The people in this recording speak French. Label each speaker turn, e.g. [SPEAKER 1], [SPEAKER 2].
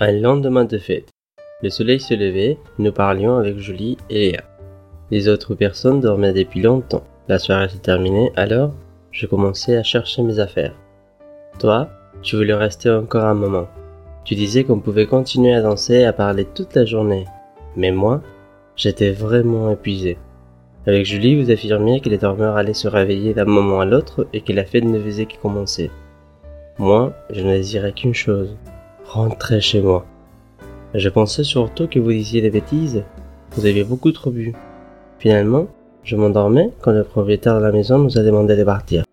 [SPEAKER 1] Un lendemain de fête. Le soleil se levait, nous parlions avec Julie et Léa. Les autres personnes dormaient depuis longtemps. La soirée s'est terminée, alors je commençais à chercher mes affaires. Toi, tu voulais rester encore un moment. Tu disais qu'on pouvait continuer à danser et à parler toute la journée. Mais moi, j'étais vraiment épuisé. Avec Julie, vous affirmiez que les dormeurs allaient se réveiller d'un moment à l'autre et que la fête ne faisait que commencer. Moi, je ne désirais qu'une chose, Rentrez chez moi. Je pensais surtout que vous disiez des bêtises. Vous aviez beaucoup trop bu. Finalement, je m'endormais quand le propriétaire de la maison nous a demandé de partir.